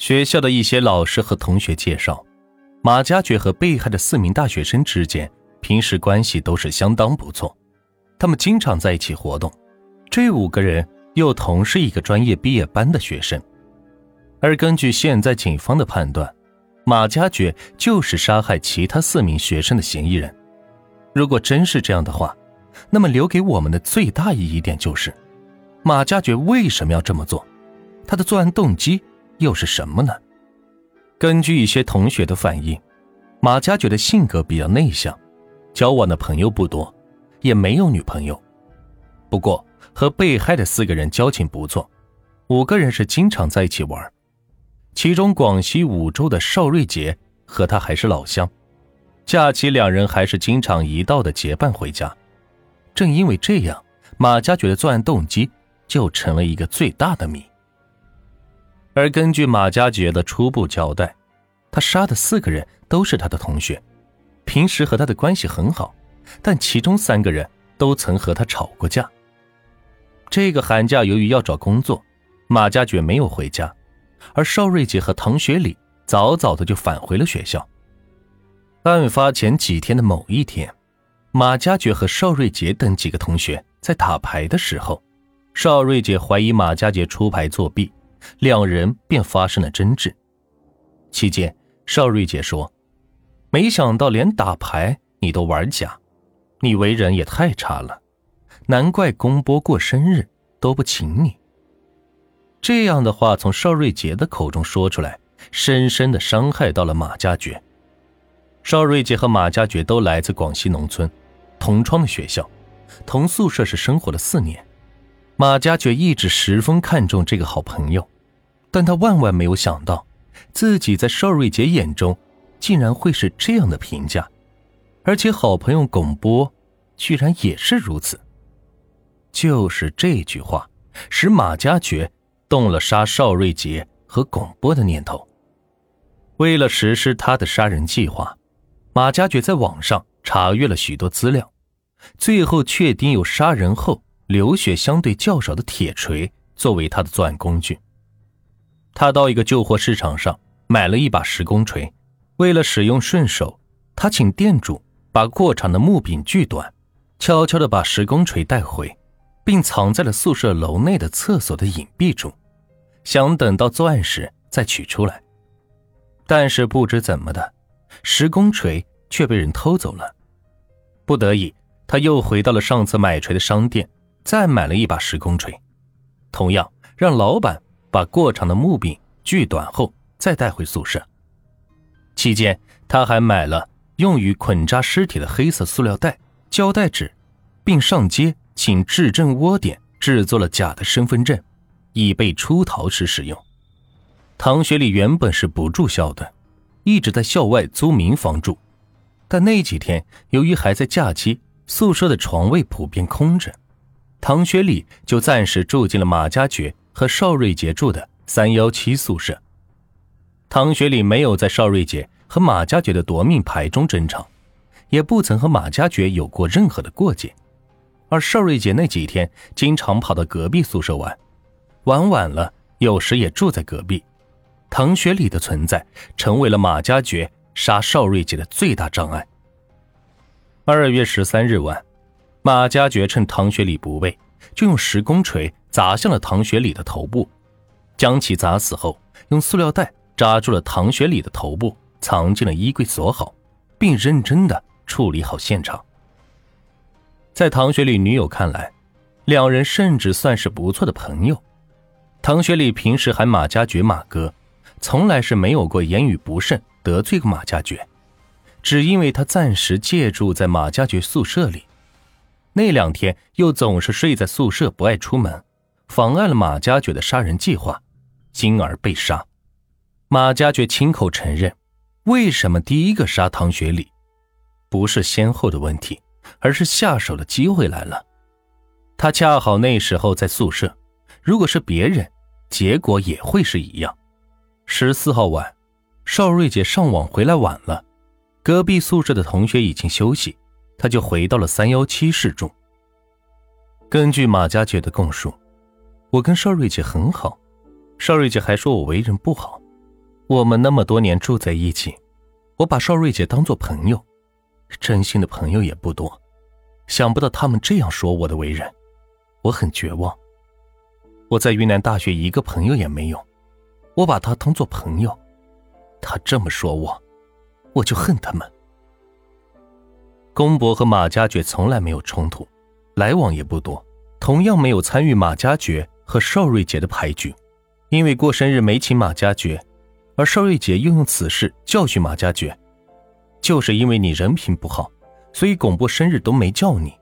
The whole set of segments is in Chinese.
学校的一些老师和同学介绍，马家爵和被害的四名大学生之间平时关系都是相当不错，他们经常在一起活动。这五个人又同是一个专业毕业班的学生，而根据现在警方的判断，马家爵就是杀害其他四名学生的嫌疑人。如果真是这样的话，那么留给我们的最大疑点就是，马家爵为什么要这么做？他的作案动机？又是什么呢？根据一些同学的反映，马家爵的性格比较内向，交往的朋友不多，也没有女朋友。不过和被害的四个人交情不错，五个人是经常在一起玩。其中广西梧州的邵瑞杰和他还是老乡，假期两人还是经常一道的结伴回家。正因为这样，马家爵的作案动机就成了一个最大的谜。而根据马家爵的初步交代，他杀的四个人都是他的同学，平时和他的关系很好，但其中三个人都曾和他吵过架。这个寒假由于要找工作，马家爵没有回家，而邵瑞杰和唐学礼早早的就返回了学校。案发前几天的某一天，马家爵和邵瑞杰等几个同学在打牌的时候，邵瑞杰怀疑马家爵出牌作弊。两人便发生了争执，期间，邵瑞杰说：“没想到连打牌你都玩假，你为人也太差了，难怪公波过生日都不请你。”这样的话从邵瑞杰的口中说出来，深深的伤害到了马家爵。邵瑞杰和马家爵都来自广西农村，同窗的学校，同宿舍是生活了四年。马家爵一直十分看重这个好朋友，但他万万没有想到，自己在邵瑞杰眼中，竟然会是这样的评价，而且好朋友巩波，居然也是如此。就是这句话，使马家爵动了杀邵瑞杰和巩波的念头。为了实施他的杀人计划，马家爵在网上查阅了许多资料，最后确定有杀人后。流血相对较少的铁锤作为他的作案工具。他到一个旧货市场上买了一把石工锤，为了使用顺手，他请店主把过长的木柄锯短，悄悄地把石工锤带回，并藏在了宿舍楼内的厕所的隐蔽处，想等到作案时再取出来。但是不知怎么的，石工锤却被人偷走了。不得已，他又回到了上次买锤的商店。再买了一把时空锤，同样让老板把过长的木柄锯短后再带回宿舍。期间，他还买了用于捆扎尸体的黑色塑料袋、胶带纸，并上街请质证窝点制作了假的身份证，以备出逃时使用。唐学礼原本是不住校的，一直在校外租民房住，但那几天由于还在假期，宿舍的床位普遍空着。唐学礼就暂时住进了马家爵和邵瑞杰住的三幺七宿舍。唐学礼没有在邵瑞杰和马家爵的夺命牌中争吵，也不曾和马家爵有过任何的过节。而邵瑞杰那几天经常跑到隔壁宿舍玩，玩晚了有时也住在隔壁。唐学礼的存在成为了马家爵杀邵瑞杰的最大障碍。二月十三日晚。马家爵趁唐学礼不备，就用石工锤砸向了唐学礼的头部，将其砸死后，用塑料袋扎住了唐学礼的头部，藏进了衣柜锁好，并认真的处理好现场。在唐学礼女友看来，两人甚至算是不错的朋友。唐学礼平时喊马家爵马哥，从来是没有过言语不慎得罪过马家爵，只因为他暂时借住在马家爵宿舍里。那两天又总是睡在宿舍，不爱出门，妨碍了马家爵的杀人计划，因而被杀。马家爵亲口承认，为什么第一个杀唐学礼，不是先后的问题，而是下手的机会来了。他恰好那时候在宿舍，如果是别人，结果也会是一样。十四号晚，邵瑞姐上网回来晚了，隔壁宿舍的同学已经休息。他就回到了三幺七室中。根据马家爵的供述，我跟邵瑞姐很好，邵瑞姐还说我为人不好，我们那么多年住在一起，我把邵瑞姐当做朋友，真心的朋友也不多。想不到他们这样说我的为人，我很绝望。我在云南大学一个朋友也没有，我把他当做朋友，他这么说我，我就恨他们。公伯和马家爵从来没有冲突，来往也不多，同样没有参与马家爵和邵瑞杰的牌局，因为过生日没请马家爵。而邵瑞杰又用此事教训马家爵，就是因为你人品不好，所以巩波生日都没叫你，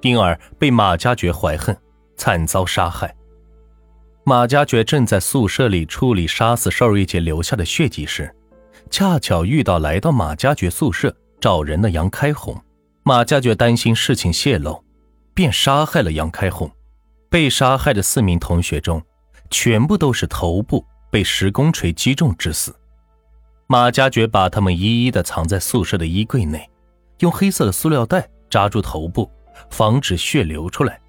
因而被马家爵怀恨，惨遭杀害。马家爵正在宿舍里处理杀死邵瑞杰留下的血迹时，恰巧遇到来到马家爵宿舍找人的杨开红。马家爵担心事情泄露，便杀害了杨开红。被杀害的四名同学中，全部都是头部。被石工锤击中致死，马家爵把他们一一的藏在宿舍的衣柜内，用黑色的塑料袋扎住头部，防止血流出来，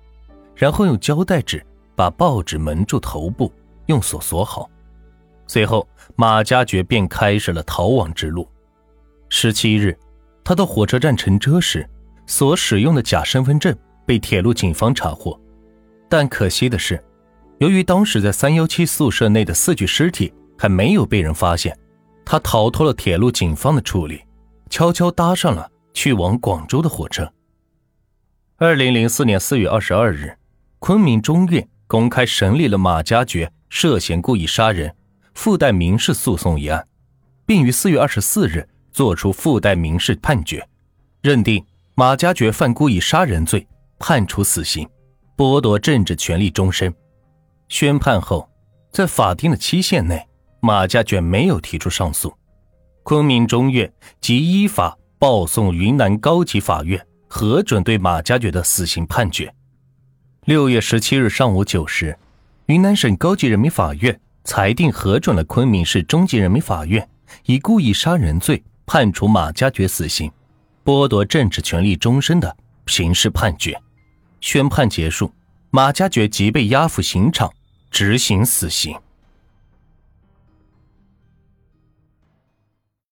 然后用胶带纸把报纸蒙住头部，用锁锁好。随后，马家爵便开始了逃亡之路。十七日，他到火车站乘车时，所使用的假身份证被铁路警方查获，但可惜的是。由于当时在三幺七宿舍内的四具尸体还没有被人发现，他逃脱了铁路警方的处理，悄悄搭上了去往广州的火车。二零零四年四月二十二日，昆明中院公开审理了马家爵涉嫌故意杀人附带民事诉讼一案，并于四月二十四日作出附带民事判决，认定马家爵犯故意杀人罪，判处死刑，剥夺政治权利终身。宣判后，在法定的期限内，马家爵没有提出上诉，昆明中院即依法报送云南高级法院核准对马家爵的死刑判决。六月十七日上午九时，云南省高级人民法院裁定核准了昆明市中级人民法院以故意杀人罪判处马家爵死刑，剥夺政治权利终身的刑事判决。宣判结束，马家爵即被押赴刑场。执行死刑。